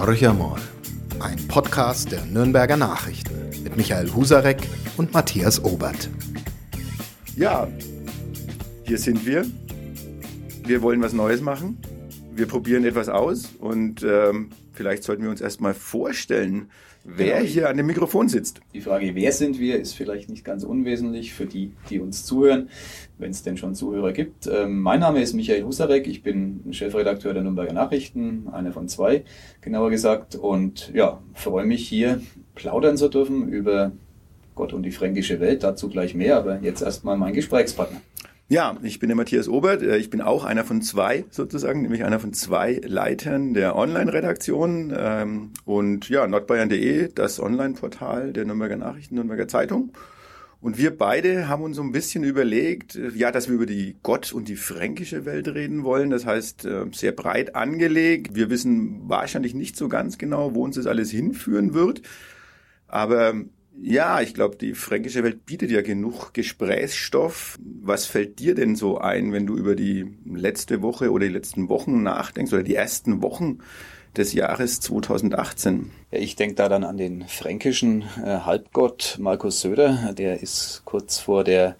Horcher mal. Ein Podcast der Nürnberger Nachrichten mit Michael Husarek und Matthias Obert. Ja, hier sind wir. Wir wollen was Neues machen. Wir probieren etwas aus und ähm, vielleicht sollten wir uns erstmal vorstellen, wer genau. hier an dem Mikrofon sitzt. Die Frage, wer sind wir, ist vielleicht nicht ganz unwesentlich für die, die uns zuhören, wenn es denn schon Zuhörer gibt. Ähm, mein Name ist Michael Husarek, ich bin Chefredakteur der Nürnberger Nachrichten, einer von zwei, genauer gesagt, und ja, freue mich hier plaudern zu dürfen über Gott und die fränkische Welt, dazu gleich mehr, aber jetzt erstmal mein Gesprächspartner. Ja, ich bin der Matthias Obert. Äh, ich bin auch einer von zwei sozusagen, nämlich einer von zwei Leitern der Online-Redaktion. Ähm, und ja, nordbayern.de, das Online-Portal der Nürnberger Nachrichten, Nürnberger Zeitung. Und wir beide haben uns so ein bisschen überlegt, äh, ja, dass wir über die Gott- und die fränkische Welt reden wollen. Das heißt, äh, sehr breit angelegt. Wir wissen wahrscheinlich nicht so ganz genau, wo uns das alles hinführen wird. Aber ja, ich glaube, die fränkische Welt bietet ja genug Gesprächsstoff. Was fällt dir denn so ein, wenn du über die letzte Woche oder die letzten Wochen nachdenkst oder die ersten Wochen des Jahres 2018? Ja, ich denke da dann an den fränkischen äh, Halbgott Markus Söder. Der ist kurz vor der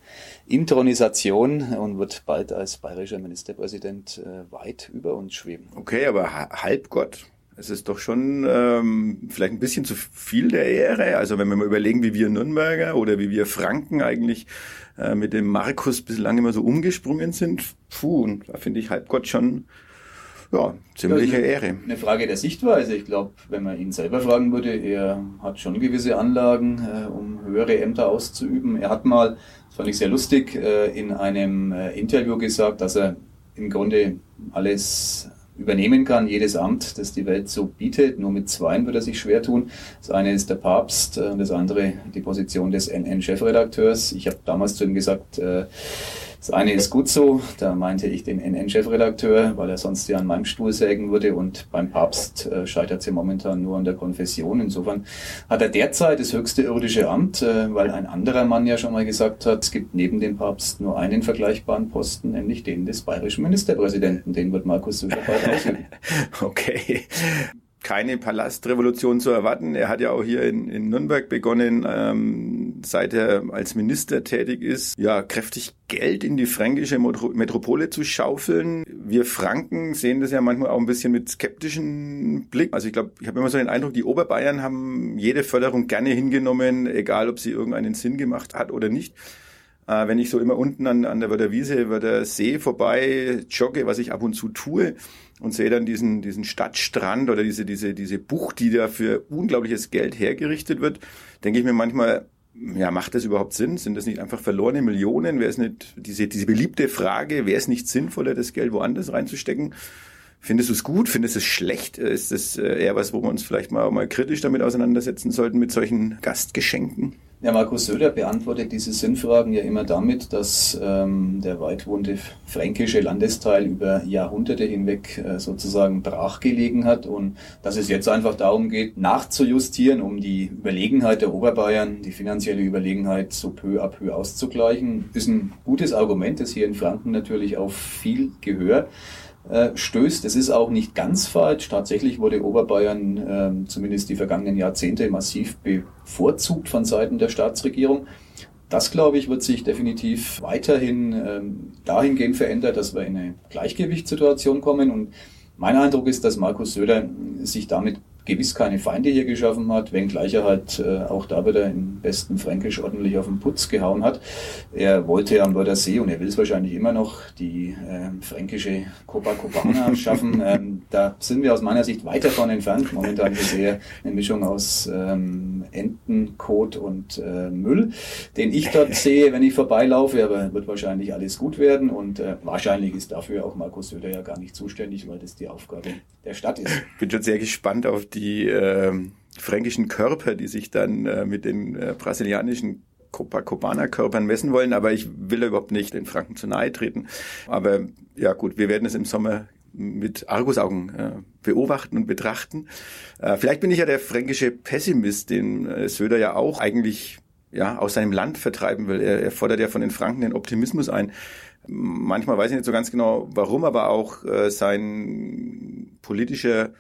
Intronisation und wird bald als bayerischer Ministerpräsident äh, weit über uns schweben. Okay, aber Halbgott, es ist doch schon ähm, vielleicht ein bisschen zu viel der Ehre. Also wenn wir mal überlegen, wie wir Nürnberger oder wie wir Franken eigentlich äh, mit dem Markus bislang immer so umgesprungen sind, puh, und da finde ich Halbgott schon ja, ziemliche eine, Ehre. Eine Frage der Sichtweise. Ich glaube, wenn man ihn selber fragen würde, er hat schon gewisse Anlagen, äh, um höhere Ämter auszuüben. Er hat mal, das fand ich sehr lustig, äh, in einem äh, Interview gesagt, dass er im Grunde alles übernehmen kann, jedes Amt, das die Welt so bietet. Nur mit zweien würde er sich schwer tun. Das eine ist der Papst und das andere die Position des NN-Chefredakteurs. Ich habe damals zu ihm gesagt, äh, das eine ist gut so, da meinte ich den NN-Chefredakteur, weil er sonst ja an meinem Stuhl sägen würde und beim Papst äh, scheitert es ja momentan nur an der Konfession. Insofern hat er derzeit das höchste irdische Amt, äh, weil ein anderer Mann ja schon mal gesagt hat, es gibt neben dem Papst nur einen vergleichbaren Posten, nämlich den des bayerischen Ministerpräsidenten. Den wird Markus Söder bald ausüben. Okay keine Palastrevolution zu erwarten. Er hat ja auch hier in, in Nürnberg begonnen, ähm, seit er als Minister tätig ist, ja, kräftig Geld in die fränkische Metropole zu schaufeln. Wir Franken sehen das ja manchmal auch ein bisschen mit skeptischen Blick. Also ich glaube, ich habe immer so den Eindruck, die Oberbayern haben jede Förderung gerne hingenommen, egal ob sie irgendeinen Sinn gemacht hat oder nicht. Äh, wenn ich so immer unten an, an der Wörder Wiese, Wörder See vorbei jogge, was ich ab und zu tue, und sehe dann diesen, diesen Stadtstrand oder diese, diese, diese Bucht, die da für unglaubliches Geld hergerichtet wird, denke ich mir manchmal, ja, macht das überhaupt Sinn? Sind das nicht einfach verlorene Millionen? Wäre es nicht, diese, diese beliebte Frage, wäre es nicht sinnvoller, das Geld woanders reinzustecken? Findest du es gut? Findest du es schlecht? Ist das äh, eher was, wo wir uns vielleicht mal, mal kritisch damit auseinandersetzen sollten mit solchen Gastgeschenken? Ja, Markus Söder beantwortet diese Sinnfragen ja immer damit, dass ähm, der weitwohnte fränkische Landesteil über Jahrhunderte hinweg äh, sozusagen brachgelegen hat und dass es jetzt einfach darum geht, nachzujustieren, um die Überlegenheit der Oberbayern, die finanzielle Überlegenheit so peu à peu auszugleichen, ist ein gutes Argument, das hier in Franken natürlich auf viel Gehör äh, stößt. Es ist auch nicht ganz falsch. Tatsächlich wurde Oberbayern äh, zumindest die vergangenen Jahrzehnte massiv bevorzugt von Seiten der Staatsregierung. Das, glaube ich, wird sich definitiv weiterhin ähm, dahingehend verändern, dass wir in eine Gleichgewichtssituation kommen. Und mein Eindruck ist, dass Markus Söder sich damit gewiss keine Feinde hier geschaffen hat, wenngleich er halt äh, auch da wieder im besten Fränkisch ordentlich auf den Putz gehauen hat. Er wollte am Wörthersee und er will es wahrscheinlich immer noch die äh, fränkische Copacabana schaffen. Ähm, da sind wir aus meiner Sicht weit davon entfernt. Momentan ist es eher eine Mischung aus ähm, Entenkot und äh, Müll, den ich dort sehe, wenn ich vorbeilaufe, aber wird wahrscheinlich alles gut werden und äh, wahrscheinlich ist dafür auch Markus Söder ja gar nicht zuständig, weil das die Aufgabe der Stadt ist. Ich bin schon sehr gespannt auf die äh, fränkischen Körper, die sich dann äh, mit den äh, brasilianischen Copacabana-Körpern messen wollen, aber ich will überhaupt nicht den Franken zu nahe treten. Aber ja gut, wir werden es im Sommer mit Argusaugen äh, beobachten und betrachten. Äh, vielleicht bin ich ja der fränkische Pessimist, den äh, Söder ja auch eigentlich ja aus seinem Land vertreiben will. Er, er fordert ja von den Franken den Optimismus ein. Manchmal weiß ich nicht so ganz genau, warum, aber auch äh, sein politischer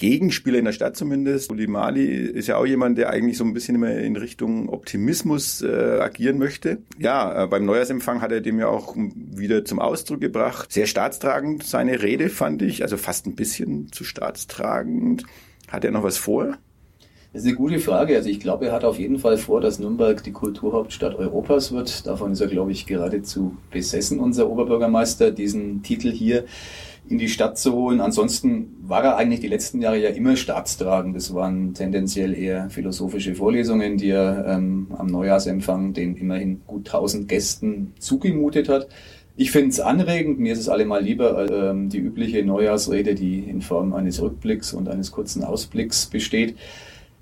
Gegenspieler in der Stadt zumindest. Uli Mali ist ja auch jemand, der eigentlich so ein bisschen immer in Richtung Optimismus äh, agieren möchte. Ja, äh, beim Neujahrsempfang hat er dem ja auch wieder zum Ausdruck gebracht. Sehr staatstragend seine Rede fand ich, also fast ein bisschen zu staatstragend. Hat er noch was vor? Das ist eine gute Frage. Also ich glaube, er hat auf jeden Fall vor, dass Nürnberg die Kulturhauptstadt Europas wird. Davon ist er, glaube ich, geradezu besessen, unser Oberbürgermeister, diesen Titel hier in die Stadt zu holen. Ansonsten war er eigentlich die letzten Jahre ja immer staatstragend. Das waren tendenziell eher philosophische Vorlesungen, die er ähm, am Neujahrsempfang den immerhin gut 1000 Gästen zugemutet hat. Ich finde es anregend, mir ist es allemal lieber als ähm, die übliche Neujahrsrede, die in Form eines Rückblicks und eines kurzen Ausblicks besteht.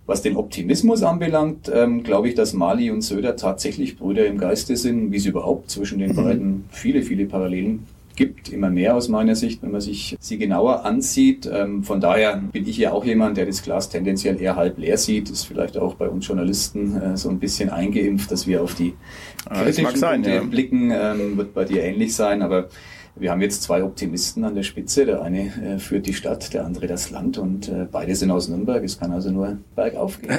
Was den Optimismus anbelangt, ähm, glaube ich, dass Mali und Söder tatsächlich Brüder im Geiste sind, wie es überhaupt zwischen den mhm. beiden viele, viele Parallelen gibt, immer mehr aus meiner Sicht, wenn man sich sie genauer ansieht. Ähm, von daher bin ich ja auch jemand, der das Glas tendenziell eher halb leer sieht. Ist vielleicht auch bei uns Journalisten äh, so ein bisschen eingeimpft, dass wir auf die kritischen sein, ja. blicken. Ähm, wird bei dir ähnlich sein, aber wir haben jetzt zwei Optimisten an der Spitze. Der eine äh, führt die Stadt, der andere das Land und äh, beide sind aus Nürnberg. Es kann also nur bergauf gehen.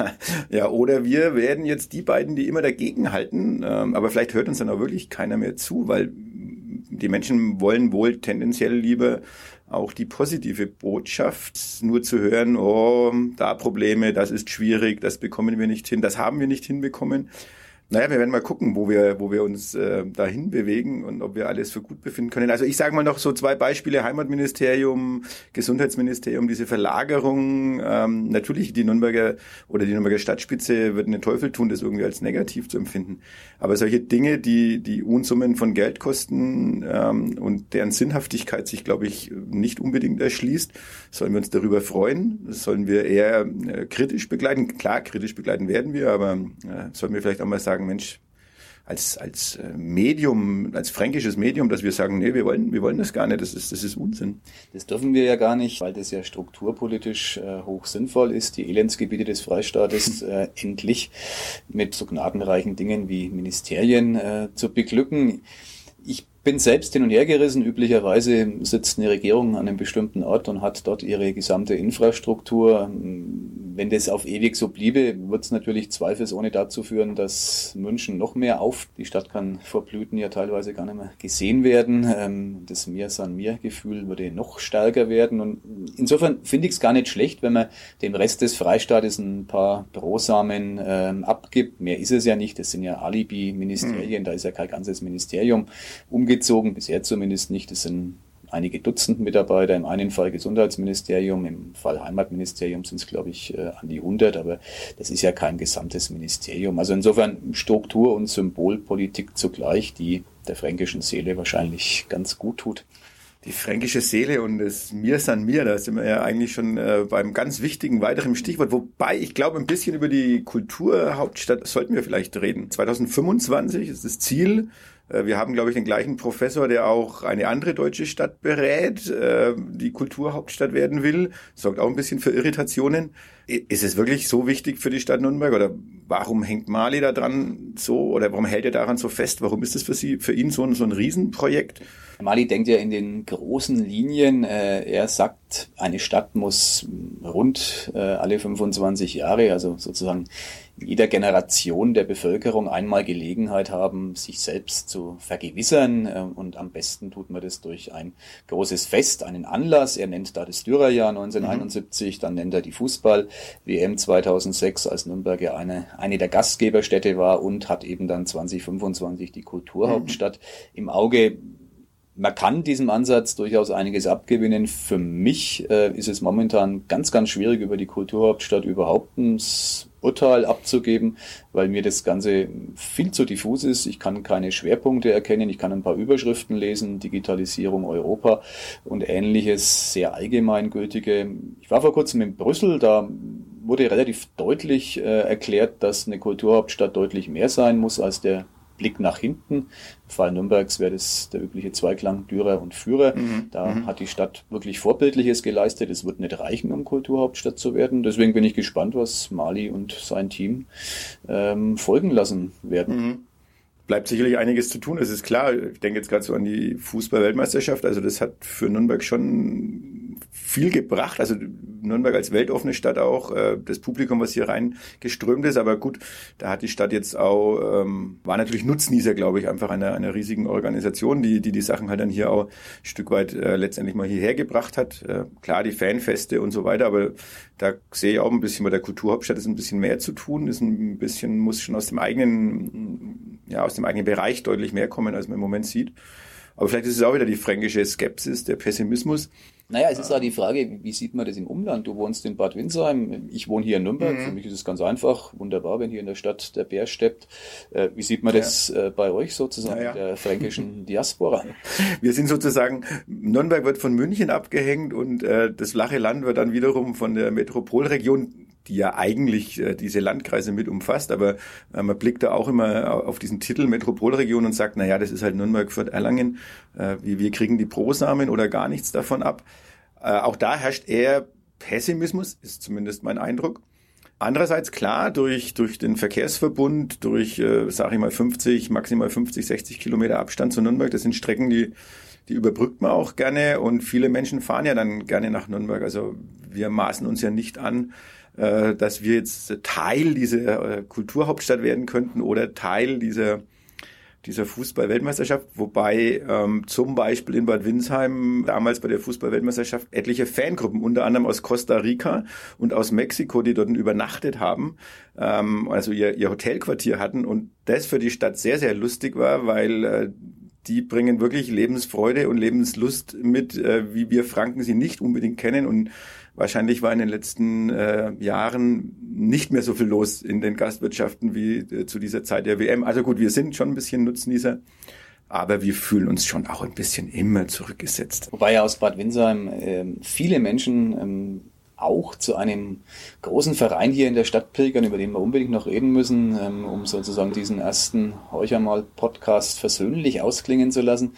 ja, oder wir werden jetzt die beiden, die immer dagegen halten, ähm, aber vielleicht hört uns dann auch wirklich keiner mehr zu, weil die Menschen wollen wohl tendenziell lieber auch die positive Botschaft, nur zu hören, oh, da Probleme, das ist schwierig, das bekommen wir nicht hin, das haben wir nicht hinbekommen. Naja, wir werden mal gucken, wo wir, wo wir uns äh, dahin bewegen und ob wir alles für gut befinden können. Also ich sage mal noch so zwei Beispiele, Heimatministerium, Gesundheitsministerium, diese Verlagerung. Ähm, natürlich die Nürnberger oder die Nürnberger Stadtspitze würden den Teufel tun, das irgendwie als negativ zu empfinden. Aber solche Dinge, die, die Unsummen von Geld kosten ähm, und deren Sinnhaftigkeit sich, glaube ich, nicht unbedingt erschließt, sollen wir uns darüber freuen. Das sollen wir eher äh, kritisch begleiten. Klar, kritisch begleiten werden wir, aber äh, sollen wir vielleicht auch mal sagen, sagen, Mensch, als, als äh, Medium, als fränkisches Medium, dass wir sagen, nee, wir wollen, wir wollen das gar nicht, das ist, das ist Unsinn. Das dürfen wir ja gar nicht, weil das ja strukturpolitisch äh, hoch sinnvoll ist, die Elendsgebiete des Freistaates äh, endlich mit so gnadenreichen Dingen wie Ministerien äh, zu beglücken. Ich bin selbst hin und her gerissen. Üblicherweise sitzt eine Regierung an einem bestimmten Ort und hat dort ihre gesamte Infrastruktur. Wenn das auf ewig so bliebe, wird es natürlich zweifelsohne dazu führen, dass München noch mehr auf. Die Stadt kann vor Blüten ja teilweise gar nicht mehr gesehen werden. Ähm, das Mir san mir Gefühl würde noch stärker werden. Und insofern finde ich es gar nicht schlecht, wenn man dem Rest des Freistaates ein paar Brosamen ähm, abgibt. Mehr ist es ja nicht. Das sind ja Alibi-Ministerien. Mhm. Da ist ja kein ganzes Ministerium umgekehrt umgezogen, bisher zumindest nicht. Es sind einige Dutzend Mitarbeiter, im einen Fall Gesundheitsministerium, im Fall Heimatministerium sind es, glaube ich, äh, an die 100, aber das ist ja kein gesamtes Ministerium. Also insofern Struktur- und Symbolpolitik zugleich, die der fränkischen Seele wahrscheinlich ganz gut tut. Die fränkische Seele und das Mir san mir, da sind wir ja eigentlich schon äh, beim ganz wichtigen weiteren Stichwort. Wobei ich glaube, ein bisschen über die Kulturhauptstadt sollten wir vielleicht reden. 2025 ist das Ziel äh, wir haben, glaube ich, den gleichen Professor, der auch eine andere deutsche Stadt berät, äh, die Kulturhauptstadt werden will. Sorgt auch ein bisschen für Irritationen. Ist es wirklich so wichtig für die Stadt Nürnberg oder warum hängt Mali da dran so oder warum hält er daran so fest? Warum ist das für Sie, für ihn so so ein Riesenprojekt? Mali denkt ja in den großen Linien. Äh, er sagt, eine Stadt muss rund alle 25 Jahre, also sozusagen jeder Generation der Bevölkerung einmal Gelegenheit haben, sich selbst zu vergewissern. Äh, und am besten tut man das durch ein großes Fest, einen Anlass. Er nennt da das Dürerjahr 1971, mhm. dann nennt er die Fußball-WM 2006, als Nürnberg ja eine, eine der Gastgeberstädte war und hat eben dann 2025 die Kulturhauptstadt mhm. im Auge man kann diesem Ansatz durchaus einiges abgewinnen. Für mich äh, ist es momentan ganz, ganz schwierig, über die Kulturhauptstadt überhaupt ein Urteil abzugeben, weil mir das Ganze viel zu diffus ist. Ich kann keine Schwerpunkte erkennen, ich kann ein paar Überschriften lesen, Digitalisierung Europa und ähnliches sehr allgemeingültige. Ich war vor kurzem in Brüssel, da wurde relativ deutlich äh, erklärt, dass eine Kulturhauptstadt deutlich mehr sein muss als der Blick nach hinten. Im Fall Nürnbergs wäre das der übliche Zweiklang Dürer und Führer. Mhm. Da mhm. hat die Stadt wirklich Vorbildliches geleistet. Es wird nicht reichen, um Kulturhauptstadt zu werden. Deswegen bin ich gespannt, was Mali und sein Team ähm, folgen lassen werden. Mhm bleibt sicherlich einiges zu tun. Es ist klar, ich denke jetzt gerade so an die Fußball-Weltmeisterschaft. Also das hat für Nürnberg schon viel gebracht. Also Nürnberg als weltoffene Stadt auch, äh, das Publikum, was hier rein geströmt ist. Aber gut, da hat die Stadt jetzt auch, ähm, war natürlich Nutznießer, glaube ich, einfach einer, einer riesigen Organisation, die, die die Sachen halt dann hier auch ein Stück weit äh, letztendlich mal hierher gebracht hat. Äh, klar, die Fanfeste und so weiter, aber da sehe ich auch ein bisschen bei der Kulturhauptstadt ist ein bisschen mehr zu tun, ist ein bisschen, muss schon aus dem eigenen, ja, aus dem eigenen Bereich deutlich mehr kommen, als man im Moment sieht. Aber vielleicht ist es auch wieder die fränkische Skepsis, der Pessimismus. Naja, es ist auch die Frage, wie sieht man das im Umland? Du wohnst in Bad Windsheim, ich wohne hier in Nürnberg. Mhm. Für mich ist es ganz einfach, wunderbar, wenn hier in der Stadt der Bär steppt. Äh, wie sieht man das ja. Äh, bei euch sozusagen, ja. der fränkischen Diaspora? Wir sind sozusagen, Nürnberg wird von München abgehängt und äh, das flache Land wird dann wiederum von der Metropolregion die ja eigentlich äh, diese Landkreise mit umfasst, aber äh, man blickt da auch immer auf diesen Titel Metropolregion und sagt, na ja, das ist halt Nürnberg, Fürth, Erlangen, äh, wir, kriegen die Prosamen oder gar nichts davon ab. Auch da herrscht eher Pessimismus, ist zumindest mein Eindruck. Andererseits klar, durch, durch den Verkehrsverbund, durch, äh, sage ich mal, 50, maximal 50, 60 Kilometer Abstand zu Nürnberg, das sind Strecken, die, die überbrückt man auch gerne und viele Menschen fahren ja dann gerne nach Nürnberg. Also wir maßen uns ja nicht an, äh, dass wir jetzt Teil dieser äh, Kulturhauptstadt werden könnten oder Teil dieser dieser Fußball-Weltmeisterschaft, wobei ähm, zum Beispiel in Bad Windsheim damals bei der Fußball-Weltmeisterschaft etliche Fangruppen, unter anderem aus Costa Rica und aus Mexiko, die dort übernachtet haben, ähm, also ihr, ihr Hotelquartier hatten. Und das für die Stadt sehr, sehr lustig war, weil äh, die bringen wirklich Lebensfreude und Lebenslust mit, äh, wie wir Franken sie nicht unbedingt kennen. Und Wahrscheinlich war in den letzten äh, Jahren nicht mehr so viel los in den Gastwirtschaften wie äh, zu dieser Zeit der WM. Also gut, wir sind schon ein bisschen Nutznießer, aber wir fühlen uns schon auch ein bisschen immer zurückgesetzt. Wobei ja aus Bad Windsheim äh, viele Menschen ähm, auch zu einem großen Verein hier in der Stadt pilgern, über den wir unbedingt noch reden müssen, ähm, um sozusagen diesen ersten Heucher-mal-Podcast versöhnlich ausklingen zu lassen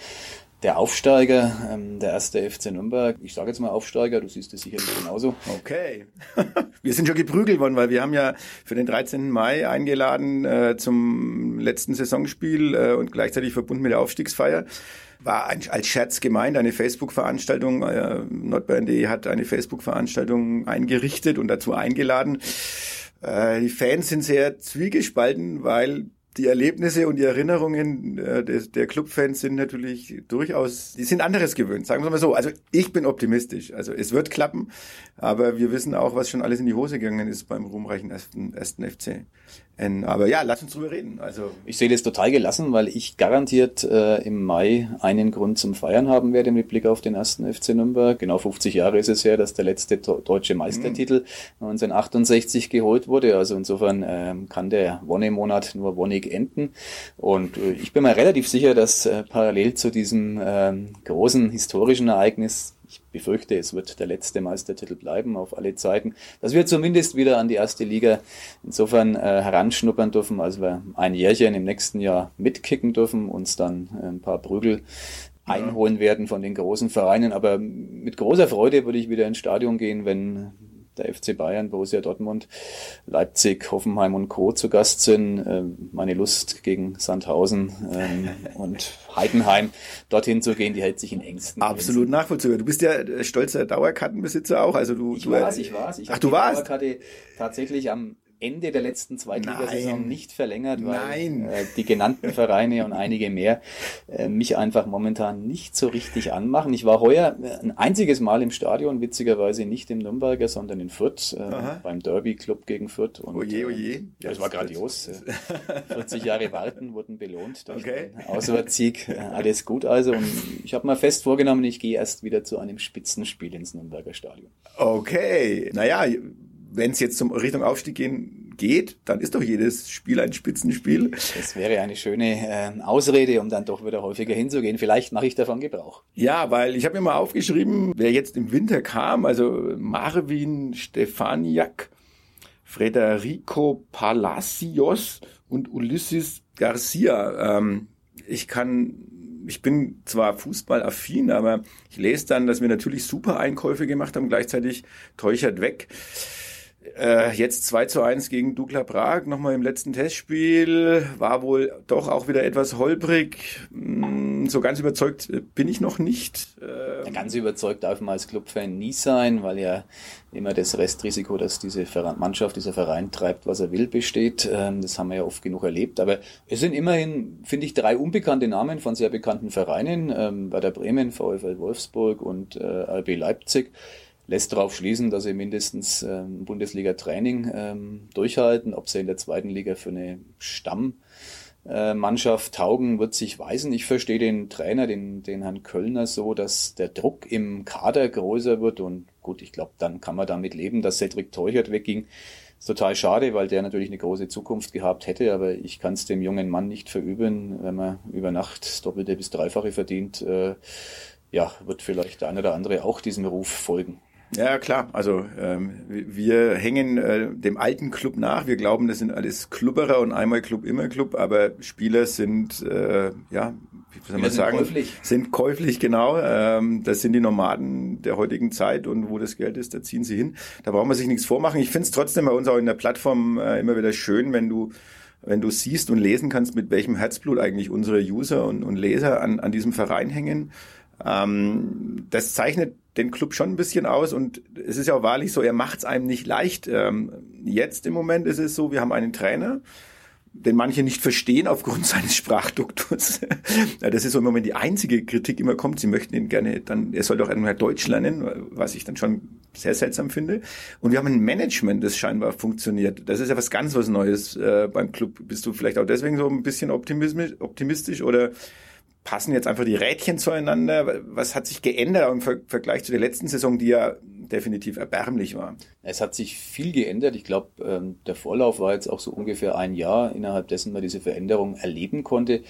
der Aufsteiger, ähm, der erste FC Nürnberg. Ich sage jetzt mal Aufsteiger, du siehst es sicherlich genauso. Okay. wir sind schon geprügelt worden, weil wir haben ja für den 13. Mai eingeladen äh, zum letzten Saisonspiel äh, und gleichzeitig verbunden mit der Aufstiegsfeier. War ein, als Scherz gemeint, eine Facebook-Veranstaltung. Äh, Nordbayern.de hat eine Facebook-Veranstaltung eingerichtet und dazu eingeladen. Äh, die Fans sind sehr zwiegespalten, weil die Erlebnisse und die Erinnerungen äh, des, der Clubfans sind natürlich durchaus, die sind anderes gewöhnt, sagen wir mal so. Also ich bin optimistisch. Also es wird klappen, aber wir wissen auch, was schon alles in die Hose gegangen ist beim ruhmreichen ersten, ersten FC. Aber ja, lass uns drüber reden. Also ich sehe das total gelassen, weil ich garantiert äh, im Mai einen Grund zum Feiern haben werde mit Blick auf den ersten FC Nürnberg. Genau 50 Jahre ist es her, dass der letzte deutsche Meistertitel mhm. 1968 geholt wurde. Also insofern ähm, kann der Wonnemonat nur wonnig enden. Und äh, ich bin mir relativ sicher, dass äh, parallel zu diesem ähm, großen historischen Ereignis ich befürchte, es wird der letzte Meistertitel bleiben auf alle Zeiten, dass wir zumindest wieder an die erste Liga insofern äh, heranschnuppern dürfen, als wir ein Jährchen im nächsten Jahr mitkicken dürfen, uns dann äh, ein paar Prügel einholen werden von den großen Vereinen. Aber mit großer Freude würde ich wieder ins Stadion gehen, wenn der FC Bayern, Borussia Dortmund, Leipzig, Hoffenheim und Co. zu Gast sind. Ähm, meine Lust gegen Sandhausen ähm, und Heidenheim dorthin zu gehen, die hält sich in Ängsten. Absolut nachvollziehbar. Du bist ja stolzer Dauerkartenbesitzer auch. Also du, ich du war's, ich war's. Ich Ach, du warst. Dauerkarte tatsächlich am Ende der letzten Zweitligasaison nicht verlängert, weil Nein. Äh, die genannten Vereine und einige mehr äh, mich einfach momentan nicht so richtig anmachen. Ich war heuer äh, ein einziges Mal im Stadion, witzigerweise nicht im Nürnberger, sondern in Fürth, äh, beim Derby Club gegen Fürth. Und, oje, oje. Äh, das war grandios. 40 Jahre warten wurden belohnt durch okay. den Auswärtssieg. Alles gut also. Und ich habe mir fest vorgenommen, ich gehe erst wieder zu einem Spitzenspiel ins Nürnberger Stadion. Okay. Naja, wenn es jetzt zum Richtung Aufstieg gehen, geht, dann ist doch jedes Spiel ein Spitzenspiel. Das wäre eine schöne äh, Ausrede, um dann doch wieder häufiger hinzugehen. Vielleicht mache ich davon Gebrauch. Ja, weil ich habe mir mal aufgeschrieben, wer jetzt im Winter kam, also Marvin Stefaniak, Federico Palacios und Ulysses Garcia. Ähm, ich kann ich bin zwar fußballaffin, aber ich lese dann, dass wir natürlich super Einkäufe gemacht haben, gleichzeitig Teuchert weg Äh, jetzt 2 zu 1 gegen Dukla Prag, nochmal im letzten Testspiel, war wohl doch auch wieder etwas holprig. Hm, so ganz überzeugt bin ich noch nicht. Äh, ganz überzeugt darf man als Clubfan nie sein, weil ja immer das Restrisiko, dass diese Mannschaft, dieser Verein treibt, was er will, besteht. Ähm, das haben wir ja oft genug erlebt. Aber es sind immerhin, finde ich, drei unbekannte Namen von sehr bekannten Vereinen. Ähm, bei der Bremen, VfL Wolfsburg und äh, RB Leipzig lässt darauf schließen, dass sie mindestens ähm, Bundesliga-Training ähm, durchhalten. Ob sie in der zweiten Liga für eine Stammmannschaft äh, taugen, wird sich weisen. Ich verstehe den Trainer, den, den Herrn Kölner, so, dass der Druck im Kader größer wird. Und gut, ich glaube, dann kann man damit leben, dass Cedric Teuchert wegging. Ist total schade, weil der natürlich eine große Zukunft gehabt hätte, aber ich kann es dem jungen Mann nicht verüben, wenn man über Nacht Doppelte bis Dreifache verdient. Äh, ja, wird vielleicht der eine oder andere auch diesem Ruf folgen. Ja, klar. Also ähm, wir hängen äh, dem alten Club nach. Wir glauben, das sind alles Klubberer und einmal Club, immer Club. Aber Spieler sind, äh, ja, wie soll man sind sagen, käuflich. sind käuflich, genau. Ähm, das sind die Nomaden der heutigen Zeit und wo das Geld ist, da ziehen sie hin. Da braucht man sich nichts vormachen. Ich finde es trotzdem bei uns auch in der Plattform äh, immer wieder schön, wenn du wenn du siehst und lesen kannst, mit welchem Herzblut eigentlich unsere User und, und Leser an, an diesem Verein hängen. Ähm, das zeichnet den Club schon ein bisschen aus und es ist ja auch wahrlich so, er macht es einem nicht leicht. Ähm, jetzt im Moment ist es so, wir haben einen Trainer, den manche nicht verstehen aufgrund seines Sprachduktus. das ist so im Moment die einzige Kritik immer kommt. Sie möchten ihn gerne dann, er soll doch einmal Deutsch lernen, was ich dann schon sehr seltsam finde. Und wir haben ein Management, das scheinbar funktioniert. Das ist ja was ganz was Neues äh, beim Club. Bist du vielleicht auch deswegen so ein bisschen optimistisch, optimistisch oder passen jetzt einfach die Rädchen zueinander? Was hat sich geändert im Vergleich zu der letzten Saison, die ja definitiv erbärmlich war? Es hat sich viel geändert. Ich glaube, ähm, der Vorlauf war jetzt auch so ungefähr ein Jahr, innerhalb dessen man diese Veränderung erleben konnte.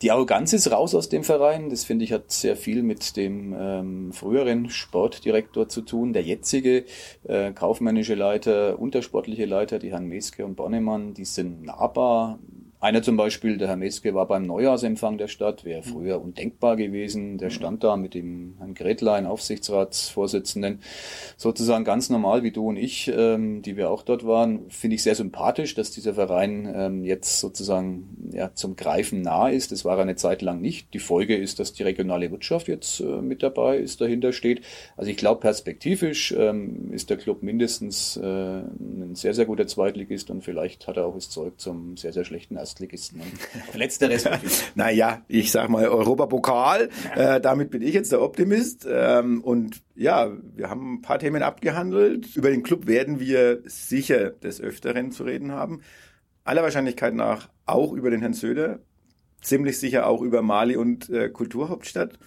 Die Arroganz ist raus aus dem Verein. Das finde ich hat sehr viel mit dem ähm, früheren Sportdirektor zu tun. Der jetzige äh, kaufmännische Leiter, untersportliche Leiter, die Herren Meske und Bonnemann, die sind nahbar, einer zum Beispiel, der Herr Meske, war beim Neujahrsempfang der Stadt, wäre früher undenkbar gewesen. Der stand da mit dem Herrn Gretlein, Aufsichtsratsvorsitzenden, sozusagen ganz normal wie du und ich, ähm, die wir auch dort waren. Finde ich sehr sympathisch, dass dieser Verein ähm, jetzt sozusagen ja, zum Greifen nah ist. Das war er eine Zeit lang nicht. Die Folge ist, dass die regionale Wirtschaft jetzt äh, mit dabei ist, dahinter steht. Also ich glaube, perspektivisch ähm, ist der Club mindestens äh, ein sehr, sehr guter Zweitligist und vielleicht hat er auch das Zeug zum sehr, sehr schlechten Erstligisten. Letzteres. naja, ich sag mal Europapokal. Äh, damit bin ich jetzt der Optimist. Ähm, und ja, wir haben ein paar Themen abgehandelt. Über den Club werden wir sicher des Öfteren zu reden haben. Aller Wahrscheinlichkeit nach auch über den Herrn Söder. Ziemlich sicher auch über Mali und äh, Kulturhauptstadt.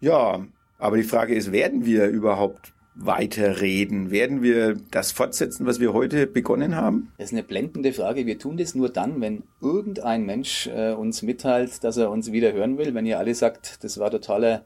Ja, aber die Frage ist, werden wir überhaupt weiterreden? Werden wir das fortsetzen, was wir heute begonnen haben? Das ist eine blendende Frage. Wir tun das nur dann, wenn irgendein Mensch äh, uns mitteilt, dass er uns wieder hören will. Wenn ihr alle sagt, das war totaler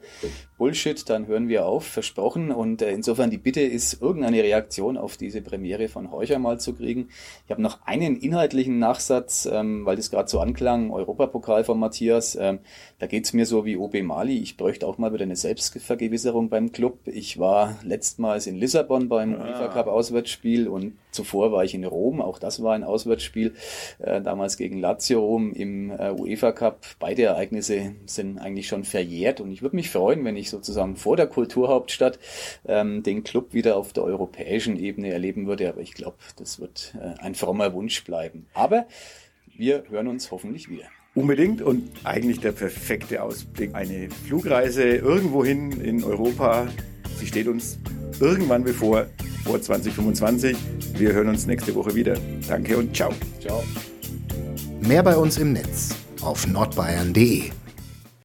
Bullshit, dann hören wir auf, versprochen. Und äh, insofern die Bitte ist, irgendeine Reaktion auf diese Premiere von Heucher mal zu kriegen. Ich habe noch einen inhaltlichen Nachsatz, ähm, weil das gerade so anklang, Europapokal von Matthias. Ähm, da geht's mir so wie OB Mali. Ich bräuchte auch mal wieder eine Selbstvergewisserung beim Club. Ich war letztmals in Lissabon beim ah. UEFA Cup Auswärtsspiel und zuvor war ich in Rom. Auch das war ein Auswärtsspiel, äh, damals gegen Lazio Rom im äh, UEFA Cup. Beide Ereignisse sind eigentlich schon verjährt und ich würde mich freuen, wenn ich sozusagen vor der Kulturhauptstadt ähm, den Club wieder auf der europäischen Ebene erleben würde. Aber ich glaube, das wird äh, ein frommer Wunsch bleiben. Aber wir hören uns hoffentlich wieder. Unbedingt und eigentlich der perfekte Ausblick. Eine Flugreise irgendwohin in Europa. Sie steht uns irgendwann bevor, vor 2025. Wir hören uns nächste Woche wieder. Danke und ciao. Ciao. Mehr bei uns im Netz auf nordbayern.de.